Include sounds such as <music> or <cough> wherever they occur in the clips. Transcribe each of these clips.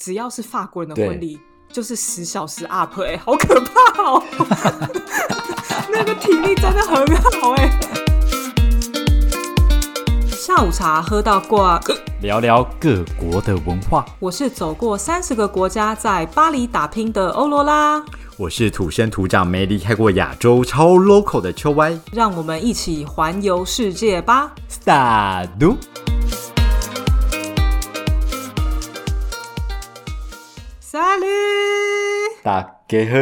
只要是法国人的婚礼，就是十小时 up 哎、好可怕哦！<laughs> 那个体力真的很好哎、下午茶喝到挂，聊聊各国的文化。我是走过三十个国家，在巴黎打拼的欧罗拉，我是土生土长没离开过亚洲、超 local 的秋歪。让我们一起环游世界吧！萨大家好。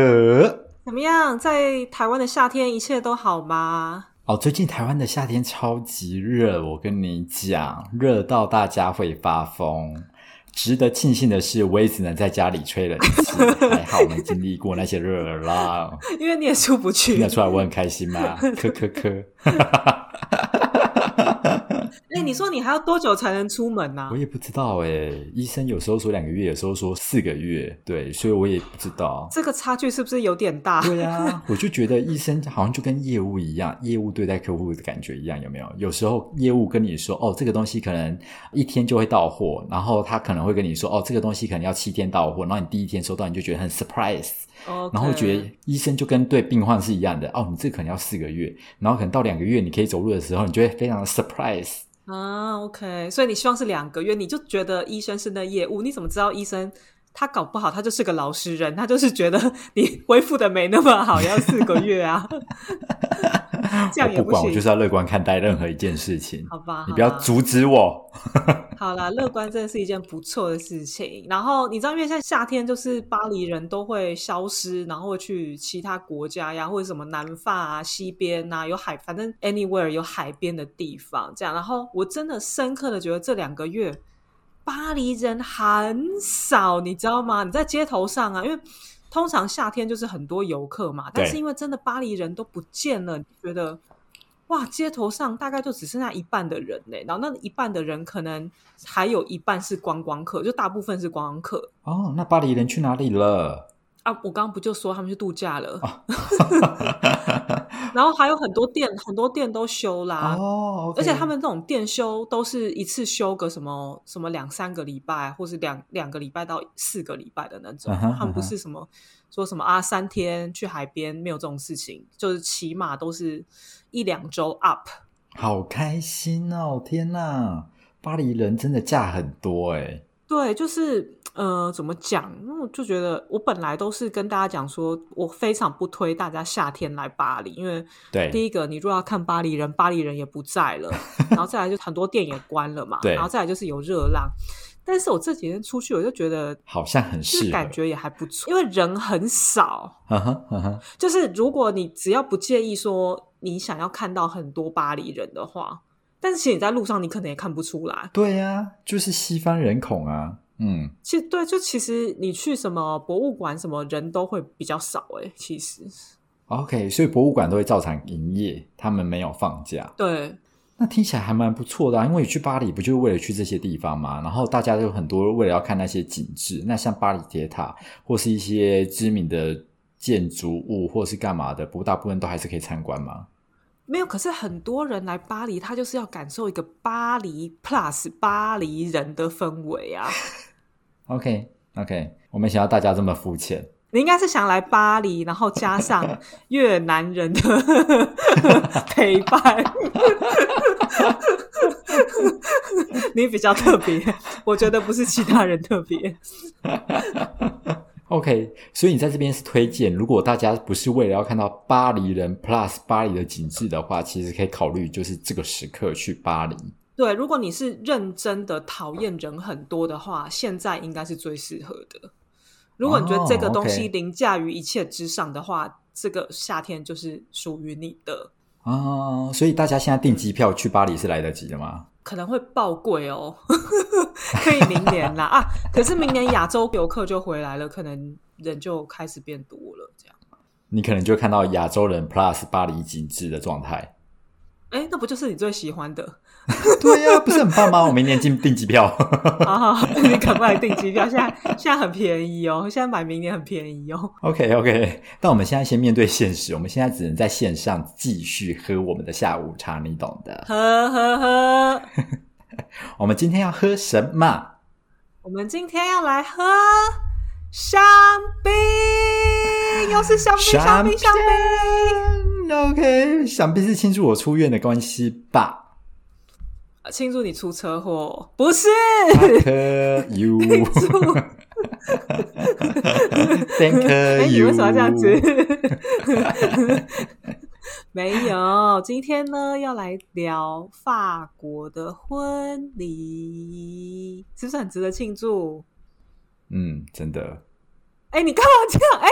怎么样？在台湾的夏天，一切都好吗？哦，最近台湾的夏天超级热，我跟你讲，热到大家会发疯。值得庆幸的是，我也只能在家里吹冷气，还好没经历过那些热浪。<laughs> 因为你也出不去听得。出来我很开心吗？科科科，哎、你说你还要多久才能出门呢、我也不知道哎。医生有时候说两个月，有时候说四个月，对，所以我也不知道。这个差距是不是有点大？对啊，<laughs> 我就觉得医生好像就跟业务一样，业务对待客户的感觉一样，有没有？有时候业务跟你说，哦，这个东西可能一天就会到货，然后他可能会跟你说，哦，这个东西可能要七天到货，然后你第一天收到，你就觉得很 surprise，OK 然后觉得医生就跟对病患是一样的，哦，你这可能要四个月，然后可能到两个月你可以走路的时候，你就会非常的 surprise。啊，OK，所以你希望是两个月，你就觉得医生是那业务，你怎么知道医生他搞不好他就是个老实人，他就是觉得 <laughs> 你恢复的没那么好，要四个月啊，<laughs> 这样也我不管，我行。就是要乐观看待任何一件事情。好吧，你不要阻止我。好啦，乐观真的是一件不错的事情。然后你知道，因为现在夏天就是巴黎人都会消失，然后去其他国家呀，或者什么南法啊、西边啊，有海，反正 anywhere 有海边的地方这样。然后我真的深刻的觉得这两个月巴黎人很少，你知道吗？你在街头上啊，因为通常夏天就是很多游客嘛，但是因为真的巴黎人都不见了，你觉得？哇，街头上大概就只剩下一半的人呢，然后那一半的人可能还有一半是观光客，就大部分是观光客哦，那巴黎人去哪里了？啊。我刚刚不就说他们去度假了，<laughs> 然后还有很多店，很多店都休啦。哦，而且他们这种店休都是一次休个什么什么两三个礼拜，或是两两个礼拜到四个礼拜的那种。他们不是什么说什么啊三天去海边，没有这种事情，就是起码都是一两周 up。好开心哦！天哪，巴黎人真的假很多哎。对，就是呃，怎么讲？因为我就觉得我本来都是跟大家讲说，我非常不推大家夏天来巴黎，因为对，第一个，你如果要看巴黎人，巴黎人也不在了，<laughs> 然后再来就很多店也关了嘛，对然后再来就是有热浪。但是我这几天出去，我就觉得好像很是感觉也还不错，因为人很少。<laughs> 就是如果你只要不介意说你想要看到很多巴黎人的话，但是其实你在路上你可能也看不出来。对呀、就是西方人孔啊。嗯，其实对，就其实你去什么博物馆，什么人都会比较少诶、其实 OK，所以博物馆都会照常营业，他们没有放假。对那听起来还蛮不错的、啊，因为你去巴黎不就是为了去这些地方嘛？然后大家都很多为了要看那些景致，那像巴黎铁塔或是一些知名的建筑物或是干嘛的，不过大部分都还是可以参观嘛。没有。可是很多人来巴黎，他就是要感受一个巴黎 plus 巴黎人的氛围啊。<laughs> OK OK，我没想到大家这么肤浅。你应该是想来巴黎，然后加上 <laughs> 越南人的 <laughs> 陪伴，<laughs> 你比较特别，我觉得不是其他人特别。OK，所以你在这边是推荐，如果大家不是为了要看到巴黎人 Plus 巴黎的景致的话，其实可以考虑就是这个时刻去巴黎。对，如果你是认真的讨厌人很多的话，现在应该是最适合的。如果你觉得这个东西凌驾于一切之上的话，这个夏天就是属于你的。啊，所以大家现在订机票去巴黎是来得及的吗？可能会爆贵哦，<laughs> 可以明年啦啊！可是明年亚洲游客就回来了，可能人就开始变多了，这样。你可能就看到亚洲人 Plus 巴黎景致的状态。哎，那不就是你最喜欢的？<laughs> 对呀、不是很棒吗？我明年进订机票。好 <laughs> 好，你赶快来订机票，现在现在很便宜哦，现在买明年很便宜哦。OK OK，但我们现在先面对现实，我们现在只能在线上继续喝我们的下午茶，你懂的。喝喝喝，<laughs> 我们今天要喝什么？我们今天要来喝香槟，又是香槟，香槟，香槟。OK，想必是庆祝我出院的关系吧庆祝你出车祸，不是？？Thank you, 祝 <laughs> thank 哎，你 you。为什么要这样子？<laughs> 没有，今天呢要来聊法国的婚礼，是不是很值得庆祝？嗯，真的。哎，你干嘛这样？哎，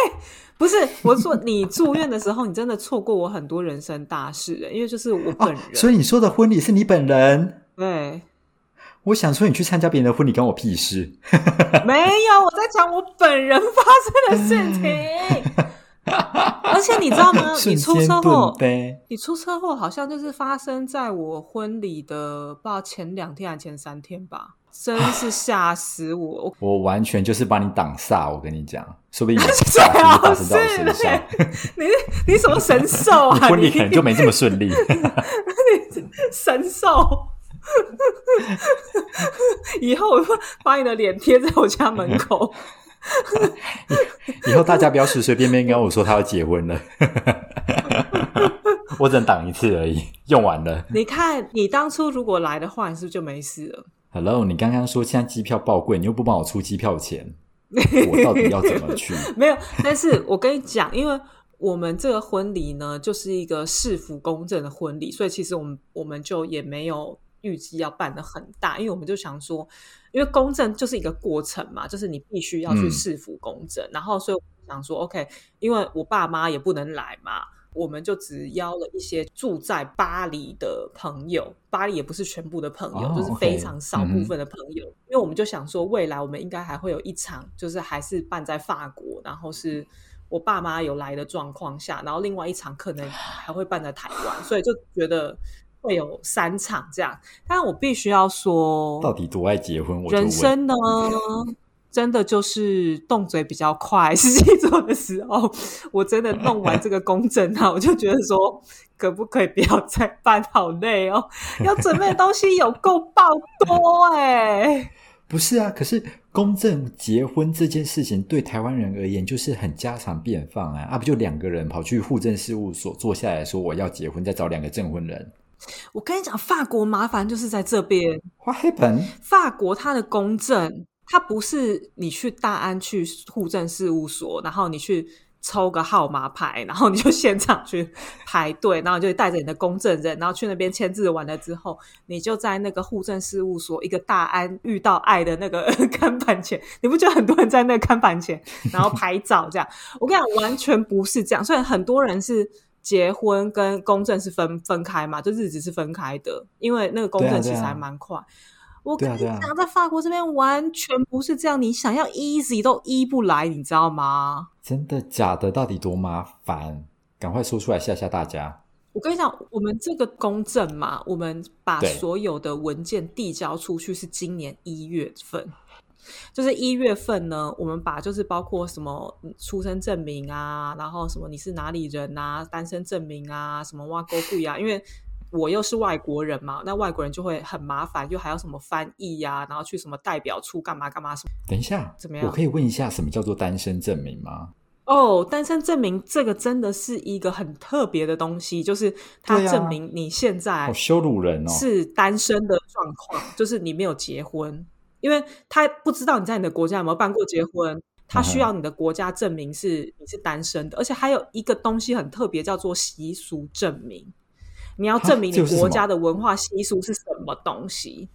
不是，我说你住院的时候，你真的错过我很多人生大事，因为就是我本人，哦所以你说的婚礼是你本人？对，我想说，你去参加别人的婚礼，关我屁事。<laughs> 没有，我在讲我本人发生的事情。<laughs> 而且你知道吗？你出间车祸。你出车祸好像就是发生在我婚礼的不知道前两天还前三天吧，真是吓死我！我 <laughs> 我完全就是把你挡煞，我跟你讲，说不定你是好发生在我是身上，你你什么神兽你啊？婚礼可能就没这么顺利。神兽。<laughs> 以后我会把你的脸贴在我家门口。<laughs> 以后大家不要随随便便跟我说他要结婚了，<laughs> 我只能挡一次而已，用完了。你看，你当初如果来的话，你是不是就没事了？Hello，你刚刚说现在机票爆贵，你又不帮我出机票钱，我到底要怎么去？没有，但是我跟你讲，因为我们这个婚礼呢，就是一个市府公证的婚礼，所以其实我们我们就也没有预计要办的很大，因为我们就想说，因为公证就是一个过程嘛，就是你必须要去嗯市府公证，然后所以我想说，OK，因为我爸妈也不能来嘛。我们就只邀了一些住在巴黎的朋友，巴黎也不是全部的朋友，哦就是非常少部分的朋友。因为我们就想说，未来我们应该还会有一场，就是还是办在法国，然后是我爸妈有来的状况下，然后另外一场可能还会办在台湾，所以就觉得会有三场这样。但我必须要说，到底多爱结婚？我。人生呢，真的就是动嘴比较快。<laughs> 实际做的时候，我真的弄完这个公证啊，我就觉得说，可不可以不要再办？好累哦，要准备的东西有够爆多哎、<laughs> 不是啊，可是公证结婚这件事情对台湾人而言就是很家常便饭啊，啊不就两个人跑去户政事务所坐下来说我要结婚，再找两个证婚人。我跟你讲，法国麻烦就是在这边，What happened？法国它的公证，它不是你去大安去户政事务所，然后你去抽个号码牌，然后你就现场去排队，然后你就带着你的公证人，然后去那边签字完了之后，你就在那个户政事务所一个大安遇到爱的那个 <laughs> 看板前，你不觉得很多人在那个看板前，然后拍照这样？我跟你讲，完全不是这样，虽然很多人是。结婚跟公证是分分开嘛，就日子是分开的，因为那个公证其实还蛮快。我跟你讲，在法国这边完全不是这样，你想要 easy 都 e 不来，你知道吗？真的假的？到底多麻烦？赶快说出来吓吓大家。我跟你讲，我们这个公证嘛，我们把所有的文件递交出去是今年一月份，就是一月份呢，我们把就是包括什么嗯出生证明啊，然后什么你是哪里人啊，单身证明啊，什么挖沟布啊，因为我又是外国人嘛，那外国人就会很麻烦，又还要什么翻译呀、然后去什么代表处干嘛干嘛什么。等一下，怎么样我可以问一下，什么叫做单身证明吗？哦，单身证明这个真的是一个很特别的东西，就是它证明你现在好羞辱人哦！是单身的状况，就是你没有结婚，因为他不知道你在你的国家有没有办过结婚，他需要你的国家证明是你是单身的，而且还有一个东西很特别，叫做习俗证明，你要证明你国家的文化习俗是什么东西。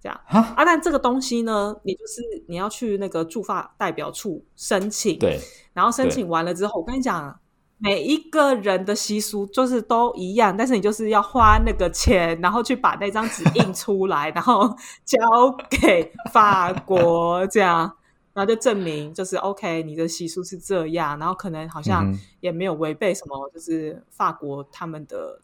这样哈，啊，但这个东西呢，你就是你要去那个驻法代表处申请，对，然后申请完了之后，我跟你讲，每一个人的习俗就是都一样，但是你就是要花那个钱，然后去把那张纸印出来，然后交给法国，这样，然后就证明就是 OK，你的习俗是这样，然后可能好像也没有违背什么，就是法国他们的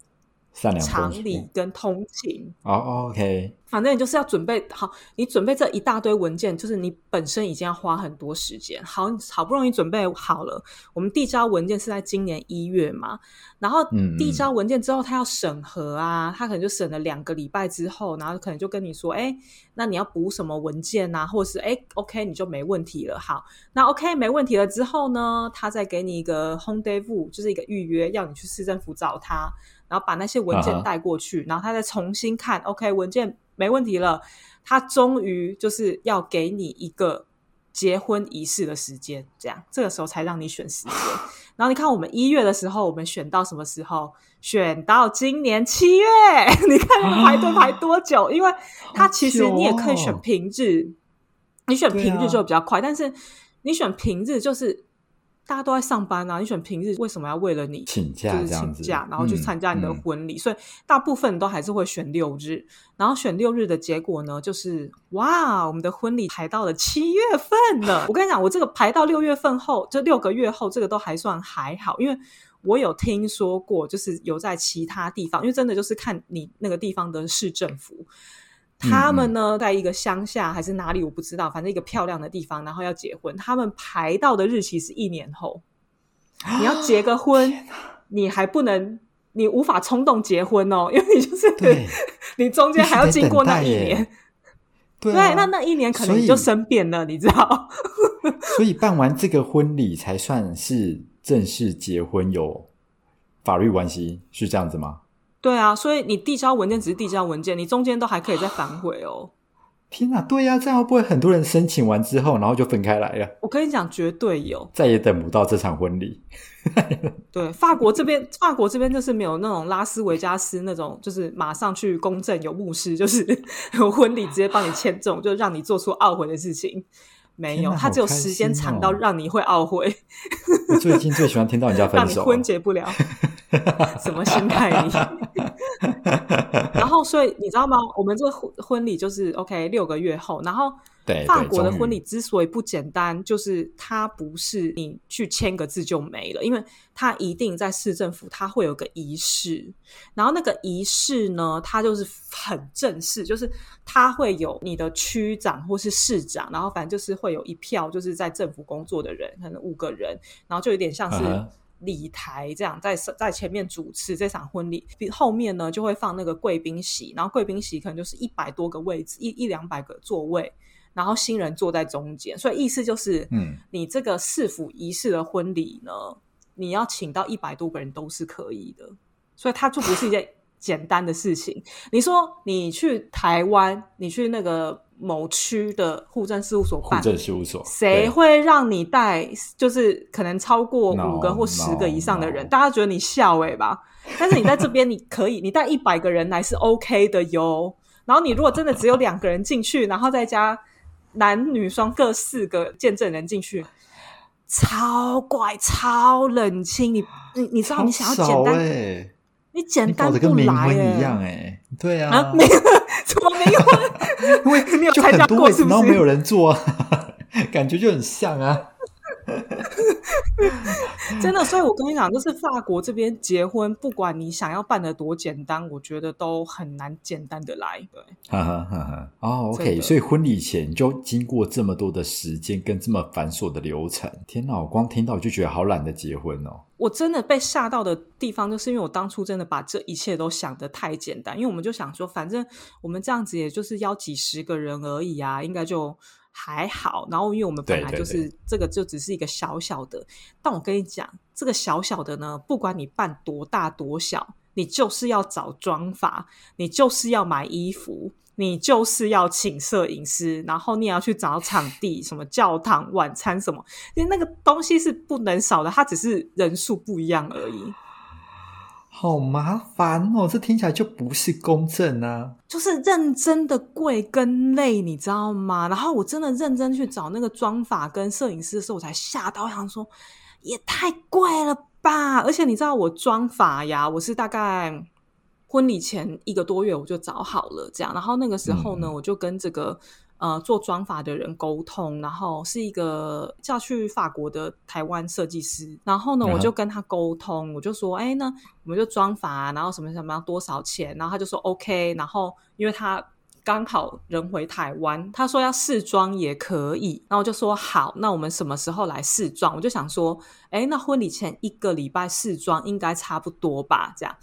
善良常理跟通情。哦，OK，反正你就是要准备好，你准备这一大堆文件，就是你本身已经要花很多时间。好好不容易准备好了，我们递交文件是在今年一月嘛，然后递交文件之后，他要审核啊，他可能就审了两个礼拜之后，然后可能就跟你说，哎，那你要补什么文件啊，或者是哎，OK 你就没问题了。好，那 OK 没问题了之后呢，他再给你一个 home day view，就是一个预约，要你去市政府找他，然后把那些文件带过去，然后他再重新看，OK 文件没问题了，他终于就是要给你一个结婚仪式的时间，这样这个时候才让你选时间。<laughs> 然后你看我们一月的时候，我们选到什么时候？选到今年七月，<laughs> 你看排队排多久？因为它其实你也可以选平日，你选平日就比较快，但是你选平日就是大家都在上班啊，你选平日为什么要为了你请假就是请假，然后去嗯参加你的嗯婚礼？所以大部分都还是会选六日，然后选六日的结果呢，就是哇，我们的婚礼排到了七月份了。<laughs> 我跟你讲，我这个排到六月份后，这六个月后，这个都还算还好，因为。我有听说过，就是有在其他地方，因为真的就是看你那个地方的市政府，他们呢在一个乡下还是哪里我不知道，反正一个漂亮的地方，然后要结婚，他们排到的日期是一年后。<gasps> 你要结个婚，你还不能，你无法冲动结婚哦，<laughs> 因为你就是 <laughs> 你中间还要经过那一年，对啊对，那那一年可能你就生变了，你知道？<laughs> 所以办完这个婚礼才算是正式结婚，有法律关系，是这样子吗？对啊，所以你递交文件只是递交文件，你中间都还可以再反悔哦。<sighs> 天哪，对呀、这样会不会很多人申请完之后，然后就分开来了，我跟你讲，绝对有。再也等不到这场婚礼？<laughs> 对，法国这边，法国这边就是没有那种拉斯维加斯那种，就是马上去公证有牧师，就是 <laughs> 有婚礼直接帮你签证，就让你做出懊悔的事情。没有，天哪它只有时间长到让你会懊悔，<laughs> 我最近最喜欢听到人家 <laughs> 分让你手，婚结不了。<laughs> 什么心态你？然后，所以你知道吗？我们这个婚婚礼就是 OK 六个月后，然后对对法国的婚礼之所以不简单，就是它不是你去签个字就没了，因为它一定在市政府，它会有个仪式，然后那个仪式呢，它就是很正式，就是它会有你的区长或是市长，然后反正就是会有一票就是在政府工作的人，可能五个人，然后就有点像是礼台这样，在在前面主持这场婚礼，后面呢就会放那个贵宾席，然后贵宾席可能就是一百多个位置，一一两百个座位，然后新人坐在中间，所以意思就是，嗯，你这个市府仪式的婚礼呢，你要请到一百多个人都是可以的，所以它就不是一件 <laughs> 简单的事情。你说你去台湾，你去那个某区的户政事务所户办，政事务所，谁会让你带？就是可能超过五个或十个以上的人 no 大家觉得你笑尾吧？但是你在这边 <laughs> 你可以，你带一百个人来是 OK 的哟。然后你如果真的只有两个人进去，然后再加男女双各四个见证人进去，超怪、超冷清。你你你知道你想要简单，欸你简单得跟冥不来一样哎、对啊，啊？怎么没有？<laughs> 因为就很多位置，然后没有人坐、啊，<laughs> 感觉就很像啊。真的，所以我跟你讲，就是法国这边结婚，不管你想要办的多简单，我觉得都很难简单的来。对，哈哈哈哈。哦，OK，所以婚礼前就经过这么多的时间跟这么繁琐的流程，天哪！我光听到我就觉得好懒得结婚哦。我真的被吓到的地方，就是因为我当初真的把这一切都想得太简单，因为我们就想说，反正我们这样子也就是邀几十个人而已啊，应该就还好。然后因为我们本来就是这个就只是一个小小的，但我跟你讲，这个小小的呢，不管你办多大多小，你就是要找妆法，你就是要买衣服。你就是要请摄影师，然后你也要去找场地，什么教堂、晚餐什么，因为那个东西是不能少的，它只是人数不一样而已。好麻烦哦，这听起来就不是公正啊。就是认真的贵跟累，你知道吗？然后我真的认真去找那个妆法跟摄影师的时候，我才吓到，我想说也太贵了吧！而且你知道我妆法呀，我是大概婚礼前一个多月我就找好了，这样。然后那个时候呢，嗯我就跟这个呃做妆法的人沟通，然后是一个叫去法国的台湾设计师，然后呢，我就跟他沟通，我就说，哎，那我们就妆法，然后什么什么要多少钱，然后他就说 OK，然后因为他。刚好人回台湾，他说要试妆也可以，然后我就说好，那我们什么时候来试妆？我就想说，哎，那婚礼前一个礼拜试妆应该差不多吧？这样，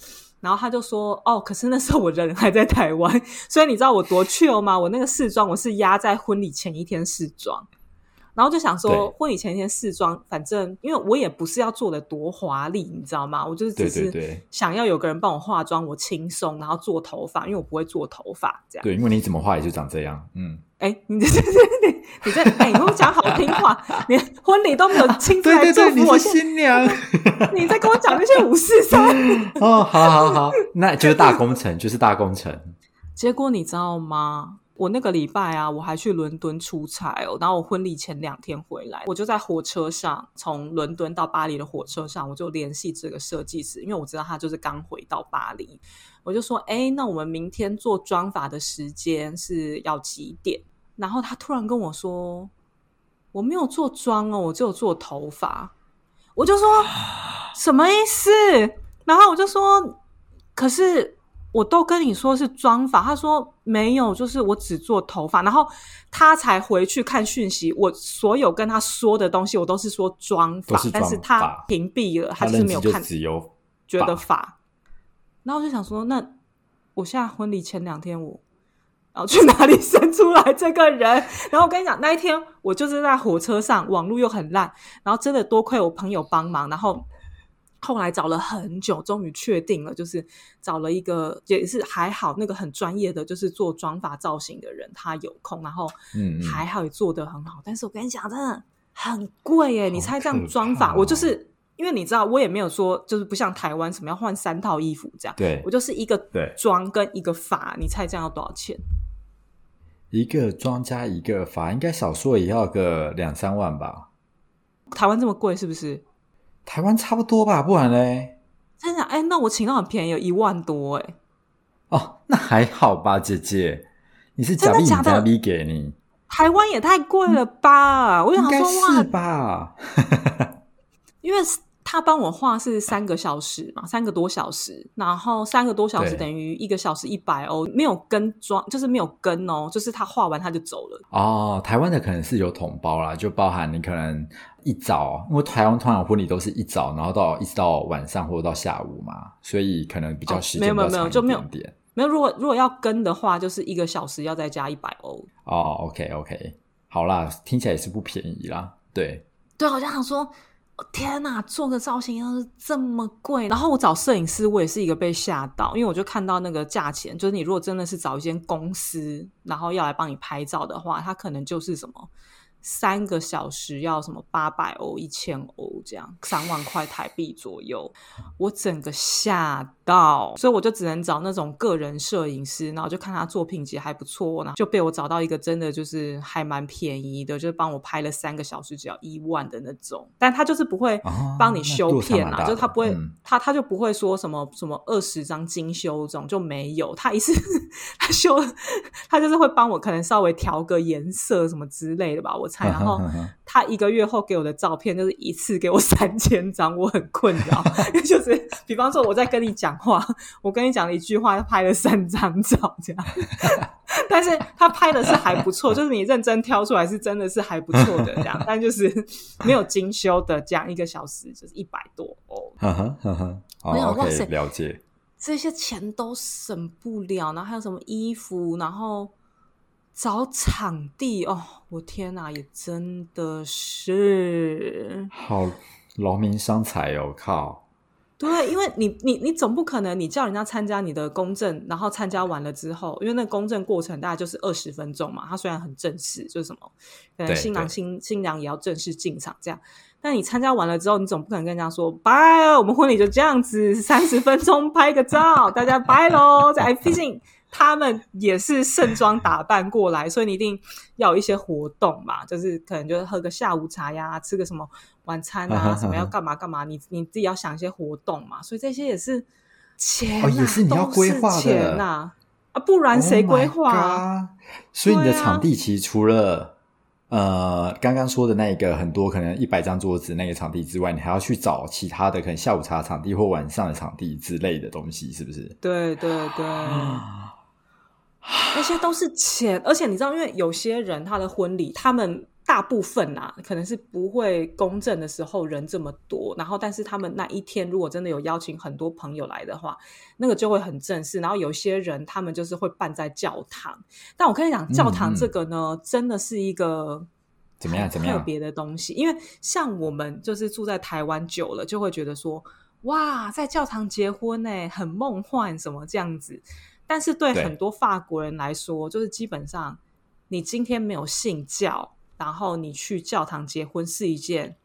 然后他就说，哦，可是那时候我人还在台湾，<laughs> 所以你知道我多去了吗？我那个试妆我是压在婚礼前一天试妆，然后就想说婚礼前一天试妆，反正因为我也不是要做的多华丽，你知道吗？我就是只对是想要有个人帮我化妆，我轻松，然后做头发，因为我不会做头发，这样。对，因为你怎么画也就长这样，嗯，<laughs> 哎，你这这你你这哎，你跟我讲好听话，连婚礼都没有亲自来祝福我，现新娘 <laughs> 你在跟我讲那些五四三。<laughs> 哦，好好好，那就是大工程，就是大工程，结果你知道吗？我那个礼拜啊，我还去伦敦出差哦，然后我婚礼前两天回来，我就在火车上，从伦敦到巴黎的火车上，我就联系这个设计师，因为我知道他就是刚回到巴黎，我就说，哎，那我们明天做妆发的时间是要几点？然后他突然跟我说，我没有做妆哦，我只有做头发。我就说 <gasps> 什么意思？然后我就说，可是我都跟你说是妆发，他说没有，就是我只做头发。然后他才回去看讯息，我所有跟他说的东西，我都是说妆发都是，但是他屏蔽了，他是没有看觉得发。然后我就想说，那我现在婚礼前两天我。然后去 <laughs> 哪里生出来这个人？然后我跟你讲，那一天我就是在火车上，网络又很烂，然后真的多亏我朋友帮忙，然后后来找了很久，终于确定了，就是找了一个也是还好，那个很专业的，就是做妆发造型的人，他有空，然后还好也做得很好。但是我跟你讲，真的很贵耶！你猜这样可妆发，哦我就是因为你知道，我也没有说就是不像台湾什么要换三套衣服这样，对我就是一个对妆跟一个发，你猜这样要多少钱？一个妆加一个发，应该少说也要个两三万吧。台湾这么贵是不是？台湾差不多吧，不然嘞？真的哎，那我请到很便宜，有一万多哎。哦，那还好吧，姐姐，你是假币假币给你，台湾也太贵了吧！我想说哇是，吧？因为他帮我画是三个小时嘛，三个多小时，然后三个多小时等于一个小时一百欧，没有跟妆，就是没有跟哦，就是他画完他就走了。哦，台湾的可能是有统包啦，就包含你可能一早，因为台湾通常婚礼都是一早，然后到一直到晚上或者到下午嘛，所以可能比较时间比较长没有就没有一点点。没有，如果如果要跟的话，就是一个小时要再加一百欧。哦，OK OK，好啦，听起来也是不便宜啦。对，对，好像想说，哦天哪，做个造型要是这么贵，然后我找摄影师，我也是一个被吓到，因为我就看到那个价钱，就是你如果真的是找一间公司，然后要来帮你拍照的话，他可能就是什么三个小时要什么八百欧、一千欧这样，三万块台币左右，我整个吓到，所以我就只能找那种个人摄影师，然后就看他作品集还不错，然后就被我找到一个真的就是还蛮便宜的，就是帮我拍了三个小时只要一万的那种，但他就是不会哦帮你修片啊，就是他不会，嗯。他他就不会说什么什么二十张精修这种就没有，他一次 <laughs> 他修，<laughs> 他就是会帮我可能稍微调个颜色什么之类的吧，我猜，然后。他一个月后给我的照片就是一次给我三千张，我很困扰。<laughs> 就是比方说我在跟你讲话，我跟你讲了一句话，他拍了三张照这样，<laughs> 但是他拍的是还不错，<laughs> 就是你认真挑出来是真的是还不错的这样，但就是没有精修的，这样一个小时就是一百多哦没有哇塞，OK，了解。这些钱都省不了，然后还有什么衣服，然后找场地哦，我天哪，也真的是好劳民伤财哦，靠！对，因为你你你总不可能你叫人家参加你的公证，然后参加完了之后，因为那个公证过程大概就是二十分钟嘛，它虽然很正式，就是什么，可能新郎新新娘也要正式进场这样。但你参加完了之后，你总不可能跟人家说拜，我们婚礼就这样子，三十分钟拍个照，大家拜喽。这哎，毕竟他们也是盛装打扮过来，所以你一定要有一些活动嘛，就是可能就是喝个下午茶呀，吃个什么晚餐啊，<laughs> 什么要干嘛干嘛，你你自己要想一些活动嘛，所以这些也是钱、啊哦也是你要规划钱呐、啊，不然谁 Oh 规划？God。所以你的场地其实除了、呃刚刚说的那个很多可能一百张桌子那个场地之外，你还要去找其他的可能下午茶场地或晚上的场地之类的东西，是不是？对对对，<gasps> 那些都是钱，而且你知道，因为有些人他的婚礼，他们大部分啊，可能是不会公证的时候人这么多，然后但是他们那一天如果真的有邀请很多朋友来的话，那个就会很正式。然后有些人他们就是会办在教堂，但我跟你讲，教堂这个呢，真的是一个。怎么样怎么样特别的东西，因为像我们就是住在台湾久了，就会觉得说，哇，在教堂结婚呢，很梦幻什么这样子。但是对对很多法国人来说，就是基本上你今天没有信教，然后你去教堂结婚是一件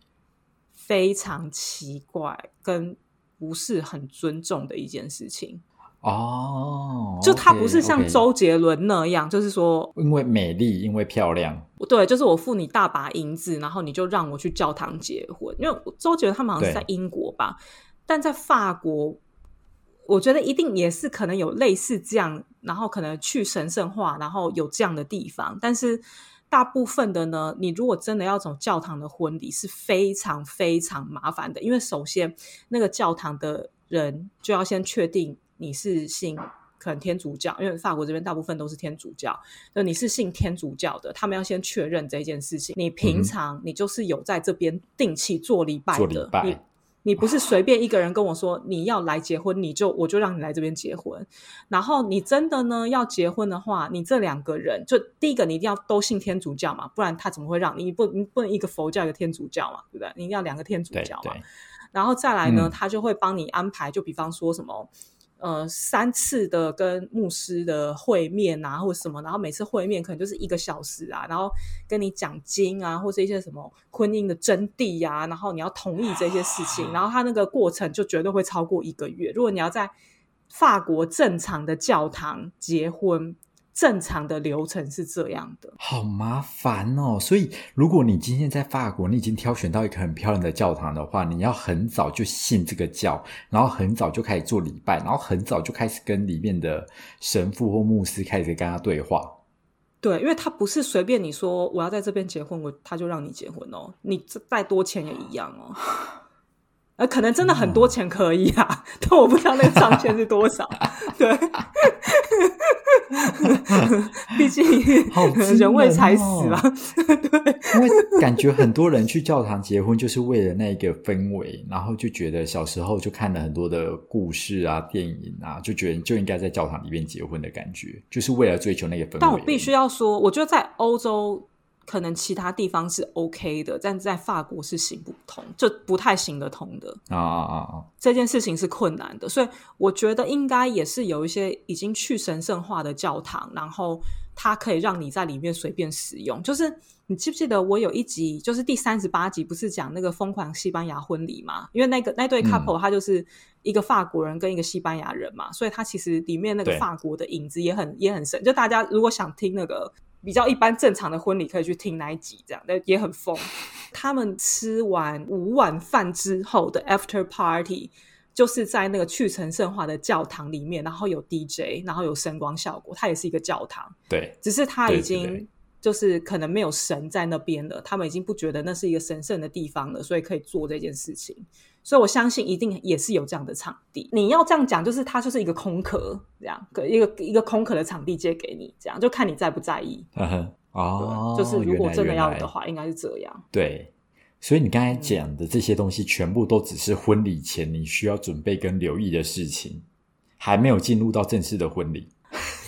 非常奇怪跟不是很尊重的一件事情。哦，就它不是像周杰伦那样，就是说因为美丽，因为漂亮，对，就是我付你大把银子，然后你就让我去教堂结婚。因为周杰伦他们好像是在英国吧，但在法国，我觉得一定也是可能有类似这样，然后可能去神圣化，然后有这样的地方。但是大部分的呢，你如果真的要走教堂的婚礼，是非常非常麻烦的，因为首先那个教堂的人就要先确定你是信。可能天主教，因为法国这边大部分都是天主教，那你是信天主教的，他们要先确认这件事情。你平常你就是有在这边定期做礼拜的，做礼你不是随便一个人跟我说你要来结婚，你就我就让你来这边结婚。然后你真的呢要结婚的话，你这两个人就第一个你一定要都信天主教嘛，不然他怎么会让你你不你不能一个佛教一个天主教嘛，对不对？你一定要两个天主教嘛。然后再来呢，嗯他就会帮你安排，就比方说什么。呃，三次的跟牧师的会面啊，或者什么，然后每次会面可能就是一个小时啊，然后跟你讲经啊，或者一些什么婚姻的真谛呀、然后你要同意这些事情，然后他那个过程就绝对会超过一个月。如果你要在法国正常的教堂结婚，正常的流程是这样的。好麻烦哦。所以，如果你今天在法国，你已经挑选到一个很漂亮的教堂的话，你要很早就信这个教，然后很早就开始做礼拜，然后很早就开始跟里面的神父或牧师开始跟他对话。对，因为他不是随便你说我要在这边结婚，我他就让你结婚哦，你再多钱也一样哦。呃，可能真的很多钱可以啊，<laughs> 但我不知道那个上限是多少。对，<laughs> 毕竟人人为财死哦嘛。对，因为感觉很多人去教堂结婚，就是为了那个氛围，然后就觉得小时候就看了很多的故事啊、电影啊，就觉得就应该在教堂里面结婚的感觉，就是为了追求那个氛围。但我必须要说，我觉得在欧洲可能其他地方是 OK 的，但在法国是行不通，就不太行得通的。啊啊啊啊！这件事情是困难的，所以我觉得应该也是有一些已经去神圣化的教堂，然后它可以让你在里面随便使用。就是你记不记得我有一集，就是第三十八集，不是讲那个疯狂西班牙婚礼嘛？因为那个那对 couple 他就是一个法国人跟一个西班牙人嘛，所以他其实里面那个法国的影子也很也很深。就大家如果想听那个比较一般正常的婚礼，可以去听那一集，这样的也很疯。<laughs> 他们吃完五碗饭之后的 after party，就是在那个去城圣化的教堂里面，然后有 DJ，然后有声光效果，它也是一个教堂，对，只是它已经对就是可能没有神在那边了，他们已经不觉得那是一个神圣的地方了，所以可以做这件事情。所以我相信一定也是有这样的场地。你要这样讲，就是它就是一个空壳，这样一个一个空壳的场地借给你，这样就看你在不在意。呵呵，哦，就是如果真的要来的话，应该是这样。对，所以你刚才讲的这些东西，全部都只是婚礼前你需要准备跟留意的事情，还没有进入到正式的婚礼。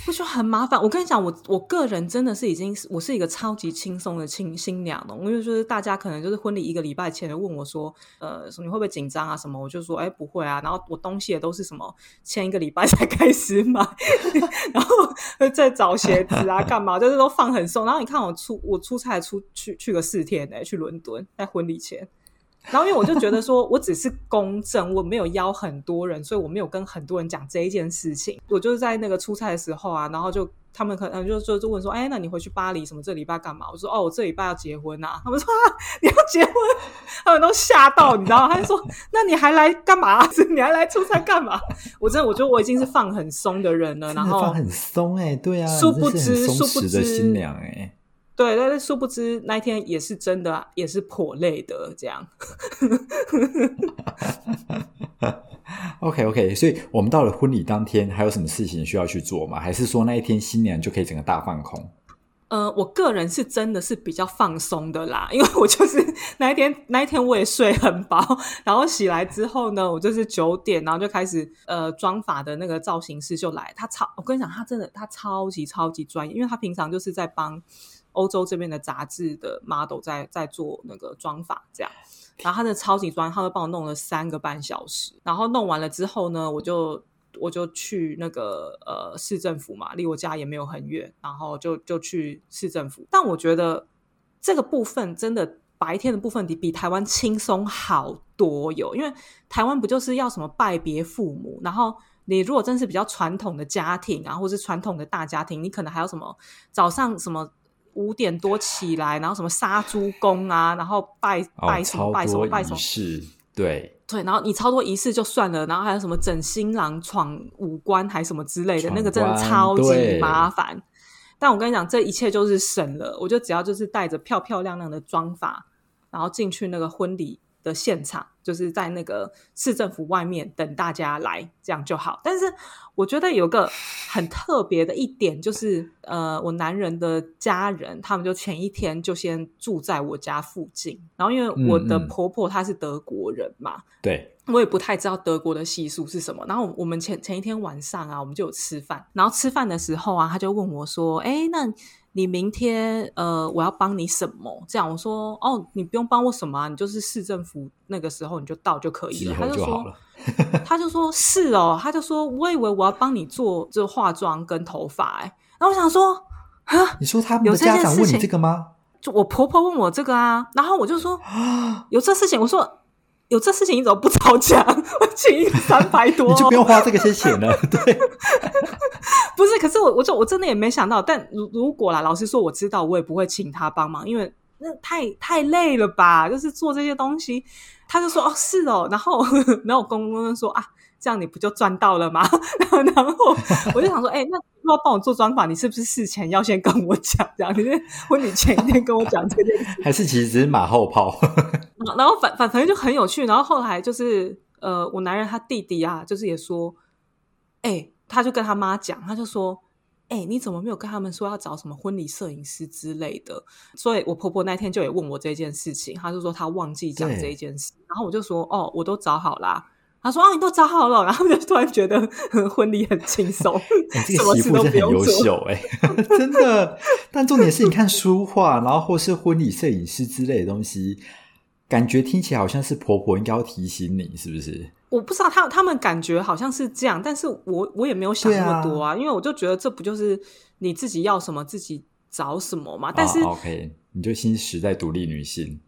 不就很麻烦？我跟你讲，我我个人真的是已经，我是一个超级轻松的新新娘了。因为就是大家可能就是婚礼一个礼拜前问我说，呃，说你会不会紧张啊什么？我就说，哎，不会啊。然后我东西也都是什么前一个礼拜才开始买，<laughs> 然后再找鞋子啊，干嘛，就是都放很松。然后你看我出我出差出去去个四天呢、去伦敦，在婚礼前。然后因为我就觉得说，我只是公证，我没有邀很多人，所以我没有跟很多人讲这一件事情。我就是在那个出差的时候啊，然后就他们可能就就就问说，哎，那你回去巴黎什么这礼拜干嘛？我说，哦，我这礼拜要结婚呐。他们说，啊，你要结婚？他们都吓到，你知道吗？他就说，那你还来干嘛？<laughs> 你还来出差干嘛？我真的，我觉得我已经是放很松的人了，然后放很松哎，对啊，殊不知，殊不知新娘哎。对，但是殊不知那一天也是真的，也是颇累的。这样。<laughs> OK OK，所以我们到了婚礼当天，还有什么事情需要去做吗？还是说那一天新娘就可以整个大放空？呃，我个人是真的是比较放松的啦，因为我就是那一天那一天我也睡很饱，然后起来之后呢，我就是九点，然后就开始呃妆发的那个造型师就来，他超我跟你讲，他真的他超级超级专业，因为他平常就是在帮。欧洲这边的杂志的 model 在在做那个妆法，这样，然后他的超级专，他会帮我弄了三个半小时，然后弄完了之后呢，我就我就去那个呃市政府嘛，离我家也没有很远，然后就就去市政府。但我觉得这个部分真的白天的部分比比台湾轻松好多有，因为台湾不就是要什么拜别父母，然后你如果真是比较传统的家庭啊，或是传统的大家庭，你可能还有什么早上什么。五点多起来，然后什么杀猪公啊，<laughs> 然后拜拜什么拜什么拜什么，是，对对，然后你超多仪式就算了，然后还有什么整新郎闯五关还什么之类的，那个真的超级麻烦。但我跟你讲，这一切就是省了，我就只要就是带着漂漂亮亮的妆发，然后进去那个婚礼。的现场就是在那个市政府外面等大家来，这样就好。但是我觉得有个很特别的一点，就是呃，我男人的家人他们就前一天就先住在我家附近，然后因为我的婆婆她是德国人嘛，对我也不太知道德国的习俗是什么。然后我们前前一天晚上啊，我们就有吃饭，然后吃饭的时候啊，他就问我说：“哎，那？”你明天呃，我要帮你什么？这样我说哦，你不用帮我什么，你就是市政府那个时候你就到就可以了。他就说，<laughs> 他就说是哦，他就说我以为我要帮你做这化妆跟头发哎，然后我想说啊，你说他们的家长问你这个吗？就我婆婆问我这个啊，然后我就说 <gasps> 有这事情，我说。有这事情你怎么不早讲？<laughs> 我请三百多，你就不用花这个些钱了。<laughs> 对，不是，可是我我就我真的也没想到。但如如果啦，老实说，我知道我也不会请他帮忙，因为那太太累了吧？就是做这些东西，他就说哦是哦，然后 <laughs> 然后我公公说啊。这样你不就赚到了吗？然后我就想说，哎，那如果帮我做妆法，你是不是事前要先跟我讲？这样你是婚礼前一天跟我讲这件事，还是其实只是马后炮？然后反反反正就很有趣。然后后来就是呃，我男人他弟弟啊，就是也说，哎，他就跟他妈讲，他就说，哎，你怎么没有跟他们说要找什么婚礼摄影师之类的？所以我婆婆那天就也问我这件事情，他就说他忘记讲这一件事。然后我就说，哦，我都找好啦。他说：“啊，你都找好了。”然后就突然觉得 <laughs> 婚礼很轻松，<laughs> 这个媳妇真的很优秀哎，<laughs> 真的。但重点是你看书画，然后或是婚礼摄影师之类的东西，感觉听起来好像是婆婆应该要提醒你，是不是？我不知道他他们感觉好像是这样，但是我我也没有想那么多啊，因为我就觉得这不就是你自己要什么自己找什么嘛。但是 OK，你就新时代独立女性。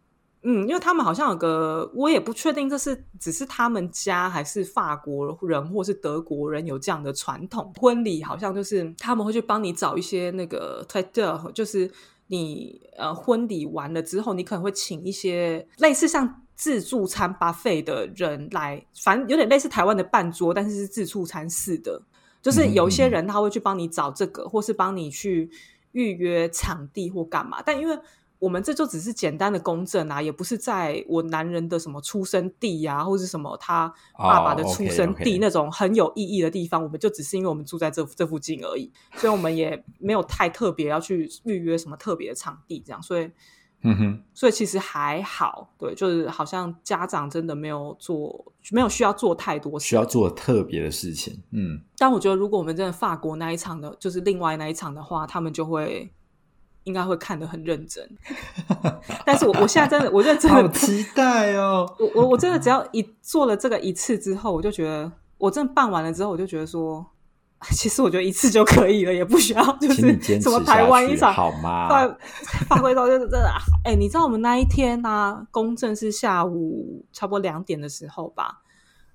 嗯，因为他们好像有个，我也不确定这是只是他们家还是法国人或是德国人有这样的传统。婚礼好像就是他们会去帮你找一些那个 e 就是你呃婚礼完了之后，你可能会请一些类似像自助餐 buffet 的人来，反正有点类似台湾的半桌，但是是自助餐式的。就是有一些人他会去帮你找这个，或是帮你去预约场地或干嘛，但因为。我们这就只是简单的公证啊，也不是在我男人的什么出生地呀，或者什么他爸爸的出生地那种很有意义的地方。我们就只是因为我们住在这这附近而已，所以我们也没有太特别要去预约什么特别的场地，这样。所以，嗯哼，所以其实还好，对，就是好像家长真的没有做，没有需要做太多需要做特别的事情。嗯，但我觉得如果我们真的法国那一场的，就是另外那一场的话，他们就会。应该会看得很认真，但是我我现在真的，我认真的期待哦。我我我真的只要一做了这个一次之后，我就觉得我真的办完了之后，我就觉得说，<laughs> 其实我觉得一次就可以了，也不需要就是什么台湾一场好吗？发发挥到就是真的。哎，你知道我们那一天呢，公证是下午差不多两点的时候吧？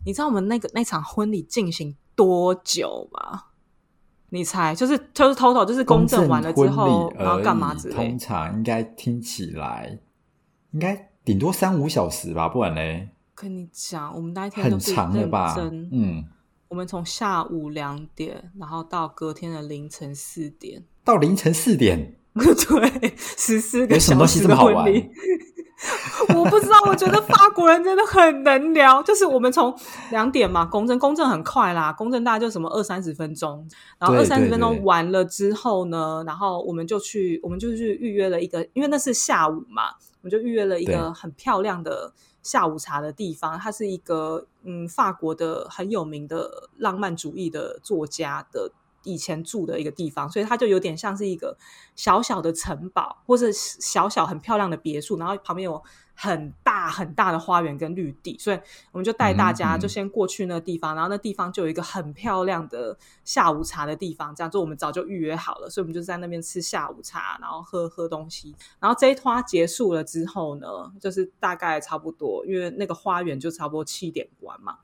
你知道我们那个那场婚礼进行多久吗？你猜，就是就是 total 就是公证完了之后，然后干嘛之类通常应该听起来应该顶多三五小时吧，不然嘞，跟你讲，我们那一天很长了吧？嗯，我们从下午两点，然后到隔天的凌晨四点，到凌晨四点，<laughs> 对，十四个有什么东西小时的这么好玩？婚礼。<laughs> 我不知道，我觉得法国人真的很能聊。就是我们从两点嘛，公证公证很快啦，公证大概就什么二三十分钟，然后二三十分钟完了之后呢，然后我们就去，我们就去预约了一个，因为那是下午嘛，我们就预约了一个很漂亮的下午茶的地方，它是一个嗯法国的很有名的浪漫主义的作家的以前住的一个地方，所以它就有点像是一个小小的城堡，或是小小很漂亮的别墅，然后旁边有很大很大的花园跟绿地，所以我们就带大家就先过去那个地方，然后那地方就有一个很漂亮的下午茶的地方，这样就我们早就预约好了，所以我们就在那边吃下午茶，然后喝喝东西。然后这一拖结束了之后呢，就是大概差不多，因为那个花园就差不多七点关嘛。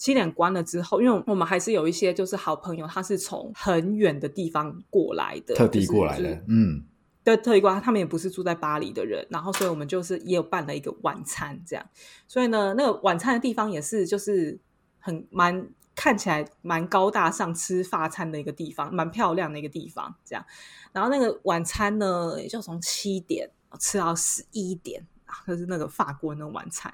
七点关了之后，因为我们还是有一些就是好朋友，他是从很远的地方过来的，特地过来的就是，嗯，的特意过来，他们也不是住在巴黎的人，然后所以我们就是也有办了一个晚餐这样，所以呢，那个晚餐的地方也是就是很蛮看起来蛮高大上吃法餐的一个地方，蛮漂亮的一个地方这样，然后那个晚餐呢，也就从七点吃到十一点。就是那个法国那个晚餐，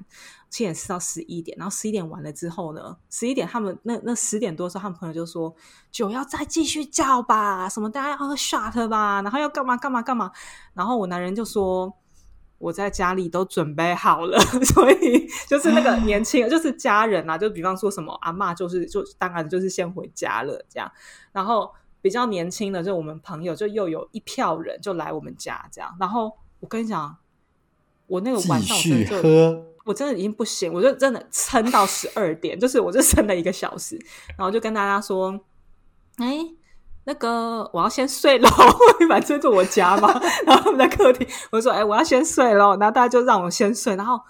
七点吃到十一点，然后十一点完了之后呢，十一点他们那那十点多的时候，他们朋友就说酒要再继续叫吧，什么大家要喝 shot 吧，然后要干嘛干嘛干嘛，然后我男人就说我在家里都准备好了，<laughs> 所以就是那个年轻人，就是家人啊，就比方说什么阿嬷，就是就当然就是先回家了这样，然后比较年轻的就我们朋友就又有一票人就来我们家这样，然后我跟你讲，我那个继晚上我真的就喝，我真的已经不行，我就真的撑到十二点，就是我就撑了一个小时，然后就跟大家说，哎、那个我要先睡喽，<laughs> 反正就我家嘛，然后他们在客厅，我就说，哎、我要先睡喽，然后大家就让我先睡，然后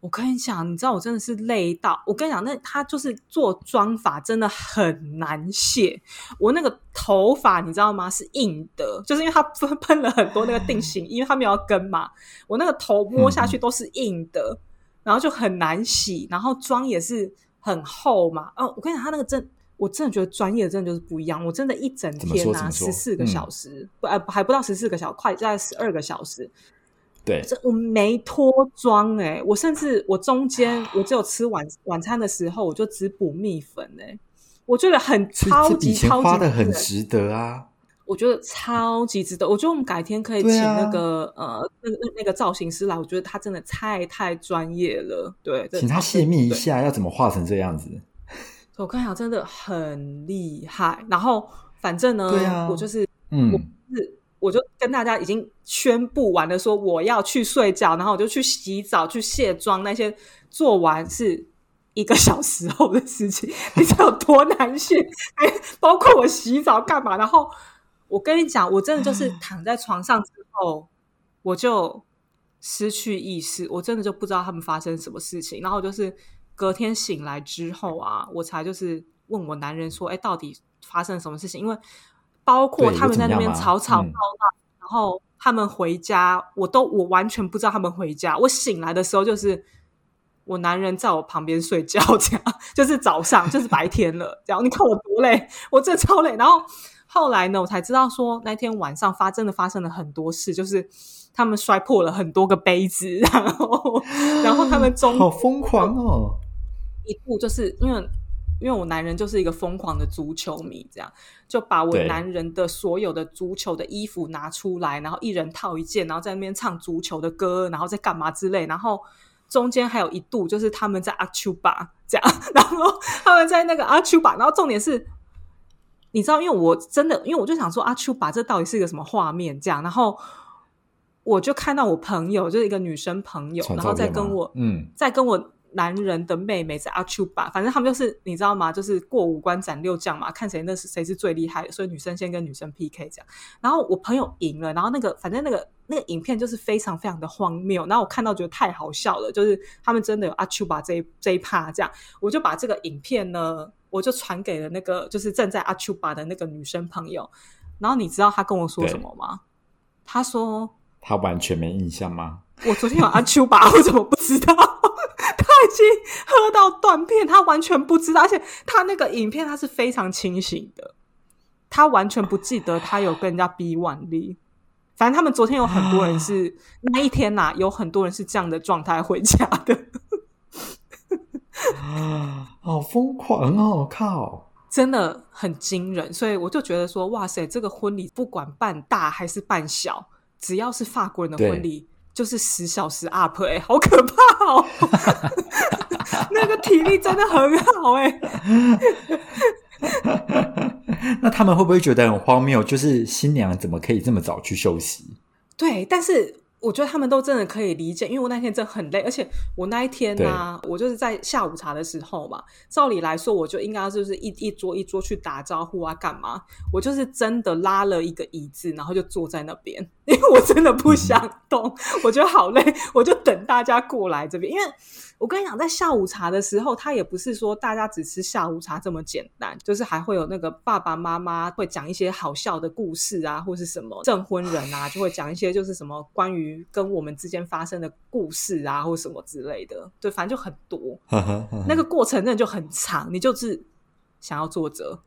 我跟你讲，你知道我真的是累到，我跟你讲，那他就是做妆法真的很难卸，我那个头发你知道吗？是硬的，就是因为他喷 <laughs> 喷了很多那个定型，因为他没有根嘛，我那个头摸下去都是硬的，然后就很难洗，然后妆也是很厚嘛。哦，我跟你讲，他那个真，我真的觉得专业真的就是不一样。我真的一整天啊，十四个嗯小时，不、呃还不到十四个小时，快在十二个小时，对，这我没脱妆哎、我甚至我中间我只有吃晚晚餐的时候，我就只补蜜粉哎、我觉得很超级超级花的很值得啊，我觉得超级值得。我觉得我们改天可以请那个、呃那个那那个造型师来，我觉得他真的太太专业了。对，这请他泄密一下，要怎么画成这样子？<laughs> 我跟你讲，真的很厉害。然后反正呢，对啊我就是嗯，我是我就跟大家已经宣布完了，说我要去睡觉，然后我就去洗澡、去卸妆，那些做完是一个小时后的事情，你知道有多难卸？哎，包括我洗澡干嘛？然后我跟你讲，我真的就是躺在床上之后，我就失去意识，我真的就不知道他们发生什么事情。然后就是隔天醒来之后啊，我才就是问我男人说：“哎，到底发生什么事情？”因为包括他们在那边吵吵闹嗯闹，然后他们回家，我都我完全不知道他们回家。我醒来的时候就是。我男人在我旁边睡觉，<laughs> 这样就是早上，就是白天了。这样你看我多累，我真的超累。然后后来呢，我才知道说那天晚上发真的发生了很多事，就是他们摔破了很多个杯子，然后然后他们中好疯狂哦！一度就是因为因为我男人就是一个疯狂的足球迷，这样就把我男人的所有的足球的衣服拿出来，然后一人套一件，然后在那边唱足球的歌，然后在干嘛之类，然后中间还有一度就是他们在阿丘巴这样，<laughs> 然后他们在那个阿丘巴，然后重点是。你知道，因为我真的，因为我就想说阿丘巴这到底是一个什么画面？这样，然后我就看到我朋友，就是一个女生朋友，然后照片吗再跟我，嗯，再跟我男人的妹妹在阿丘巴，反正他们就是你知道吗？就是过五关斩六将嘛，看谁那是谁是最厉害的，所以女生先跟女生 PK 这样。然后我朋友赢了，然后那个反正那个那个影片就是非常非常的荒谬，然后我看到觉得太好笑了，就是他们真的有阿丘巴这一这一趴这样，我就把这个影片呢我就传给了那个就是正在阿丘巴的那个女生朋友。然后你知道他跟我说什么吗？他说他完全没印象吗？我昨天有阿丘巴，<laughs> 我怎么不知道？喝到断片，他完全不知道，而且他那个影片他是非常清醒的，他完全不记得他有跟人家逼腕力。反正他们昨天有很多人是那一天呐，有很多人是这样的状态回家的。啊，好疯狂哦！靠，真的很惊人，所以我就觉得说，哇塞，这个婚礼不管办大还是办小，只要是法国人的婚礼，就是十小时 up，哎，好可怕哦！<laughs> 那个体力真的很好，哎。那他们会不会觉得很荒谬？就是新娘怎么可以这么早去休息？对，但是。我觉得他们都真的可以理解，因为我那天真的很累，而且我那一天呢，我就是在下午茶的时候嘛，照理来说，我就应该就是一一桌一桌去打招呼啊，干嘛？我就是真的拉了一个椅子，然后就坐在那边，<laughs> 因为我真的不想动，我觉得好累，我就等大家过来这边，因为我跟你讲，在下午茶的时候，他也不是说大家只吃下午茶这么简单，就是还会有那个爸爸妈妈会讲一些好笑的故事啊，或是什么证婚人啊，就会讲一些就是什么关于。跟我们之间发生的故事啊，或什么之类的，对，反正就很多。<laughs> 那个过程真的就很长，你就是想要坐着。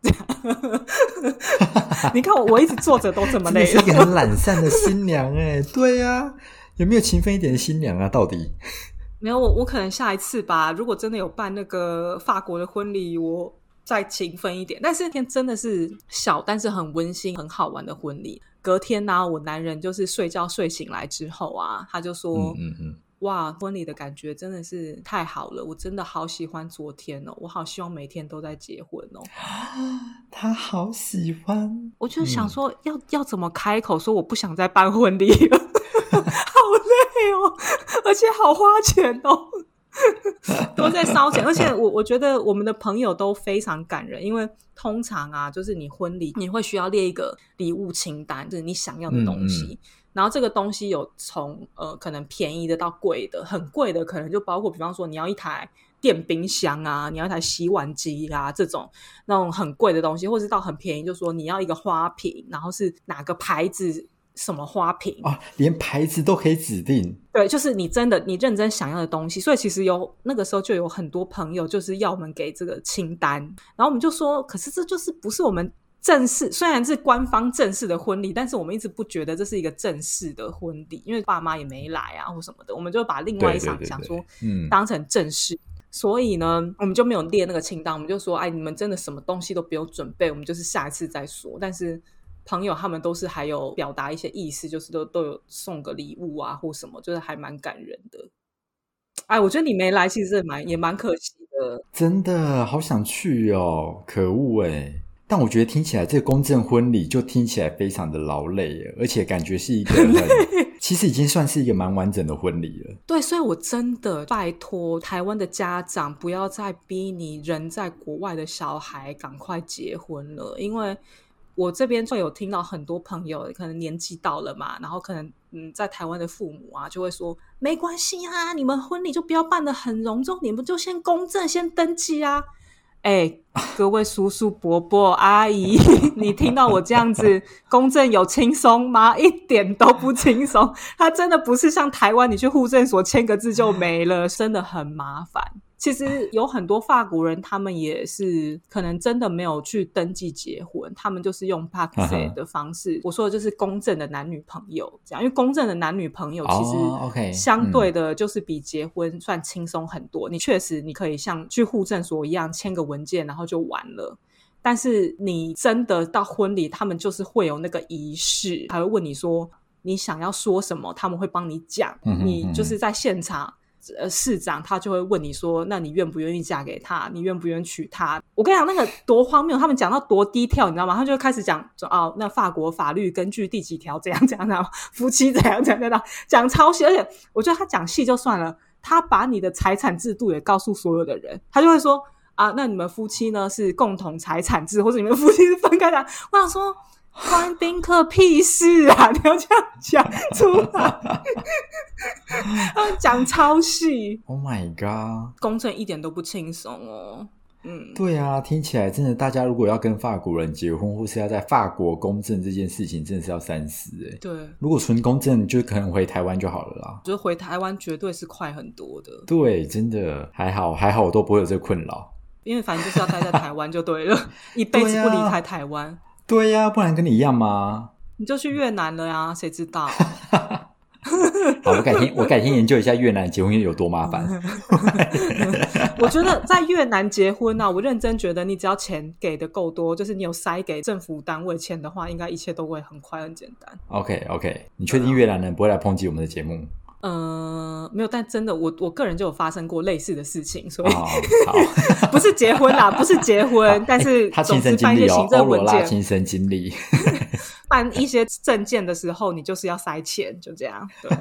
<laughs> 你看我，我一直坐着都这么累。是一个很懒散的新娘哎，对呀，有没有勤奋一点的新娘啊？到底没有，我我可能下一次吧。如果真的有办那个法国的婚礼，我再勤奋一点。但是那天真的是小，但是很温馨、很好玩的婚礼。隔天呢，我男人就是睡觉睡醒来之后啊，他就说：“嗯嗯，哇，婚礼的感觉真的是太好了，我真的好喜欢昨天哦，我好希望每天都在结婚哦。<gasps> ”他好喜欢，我就想说要要怎么开口说我不想再办婚礼了，<laughs> 好累哦，而且好花钱哦。<laughs> 都在烧钱，而且 <laughs> 我我觉得我们的朋友都非常感人，因为通常啊，就是你婚礼你会需要列一个礼物清单，就是你想要的东西，然后这个东西有从呃可能便宜的到贵的，很贵的可能就包括，比方说你要一台电冰箱啊，你要一台洗碗机啊这种那种很贵的东西，或是到很便宜，就说你要一个花瓶，然后是哪个牌子。什么花瓶啊？连牌子都可以指定。对，就是你真的你认真想要的东西。所以其实有那个时候就有很多朋友就是要我们给这个清单，然后我们就说，可是这就是不是我们正式，虽然是官方正式的婚礼，但是我们一直不觉得这是一个正式的婚礼，因为爸妈也没来啊或什么的，我们就把另外一场想说，嗯，当成正式。所以呢，我们就没有列那个清单，我们就说，哎，你们真的什么东西都不用准备，我们就是下一次再说。但是。朋友他们都是还有表达一些意思，就是都都有送个礼物啊，或什么，就是还蛮感人的。哎，我觉得你没来，其实蛮也蛮可惜的。真的好想去哦，可恶哎！但我觉得听起来这个公证婚礼就听起来非常的劳累，而且感觉是一个很，其实已经算是一个蛮完整的婚礼了。对，所以我真的拜托台湾的家长不要再逼你人在国外的小孩赶快结婚了，因为。我这边会有听到很多朋友，可能年纪到了嘛，然后可能嗯，在台湾的父母啊，就会说没关系啊，你们婚礼就不要办的很隆重，你们就先公证、先登记啊。哎，各位叔叔、伯伯、阿姨，<laughs> 你听到我这样子公证有轻松吗？一点都不轻松，他真的不是像台湾，你去户政所签个字就没了，真的很麻烦。其实有很多法国人，他们也是可能真的没有去登记结婚，他们就是用 p a x e 的方式。我说的就是公证的男女朋友这样，因为公证的男女朋友其实 OK 相对的，就是比结婚算轻松很多。你确实你可以像去户政所一样签个文件，然后就完了。但是你真的到婚礼，他们就是会有那个仪式，还会问你说你想要说什么，他们会帮你讲。你就是在现场。呃，市长他就会问你说：“那你愿不愿意嫁给他？你愿不愿意娶她？”我跟你讲，那个多荒谬！他们讲到多低调，你知道吗？他就开始讲说：“哦，那法国法律根据第几条怎样怎样怎样，夫妻怎样怎样怎样，讲超细。而且我觉得他讲细就算了，他把你的财产制度也告诉所有的人，他就会说：啊，那你们夫妻呢是共同财产制，或者你们夫妻是分开的？我想说。”关宾客屁事啊！<laughs> 你要这样讲出来，<laughs> 讲超细。Oh my god！公证一点都不轻松哦。嗯，对啊，听起来真的，大家如果要跟法国人结婚，或是要在法国公证这件事情，真的是要三思哎。对，如果纯公证，就可能回台湾就好了啦。就是回台湾绝对是快很多的，对，真的还好，还好我都不会有这个困扰。因为反正就是要待在台湾就对了，<laughs> 一辈子不离开台湾。对呀、不然跟你一样吗？你就去越南了呀？<laughs> 谁知道？好，我改天我改天研究一下越南结婚有多麻烦。<laughs> 我觉得在越南结婚啊，我认真觉得你只要钱给的够多，就是你有塞给政府单位钱的话，应该一切都会很快很简单。OK OK，你确定越南人不会来抨击我们的节目？嗯、没有，但真的，我我个人就有发生过类似的事情，所以 <laughs> 不是结婚啦，不是结婚，但是他亲身经历哦办一些行，政欧罗文件，拉亲身经历。<laughs> 办一些证件的时候，你就是要塞钱，就这样。对，<laughs>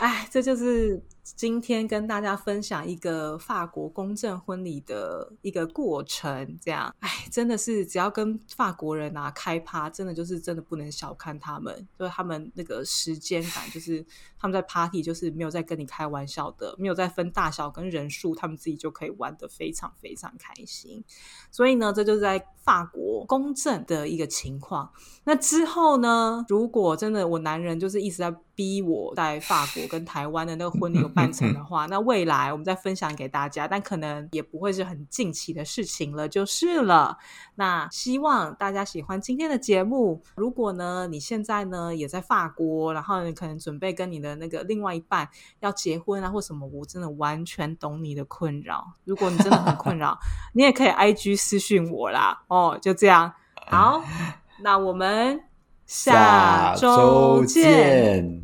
哎，这就是今天跟大家分享一个法国公证婚礼的一个过程。这样，哎，真的是只要跟法国人啊开趴，真的就是真的不能小看他们，就是他们那个时间感，就是他们在 party 就是没有在跟你开玩笑的，没有在分大小跟人数，他们自己就可以玩得非常非常开心。所以呢，这就是在法国公证的一个情况。那之后呢，如果真的我男人就是一直在逼我在法国跟台湾的那个婚礼有办成的话，那未来我们再分享给大家，但可能也不会是很近期的事情了，就是了。那希望大家喜欢今天的节目。如果呢，你现在呢也在法国，然后你可能准备跟你的那个另外一半要结婚啊或什么，我真的完全懂你的困扰。如果你真的很困扰，你也可以 IG 私讯我啦。哦，就这样。好，那我们下周见。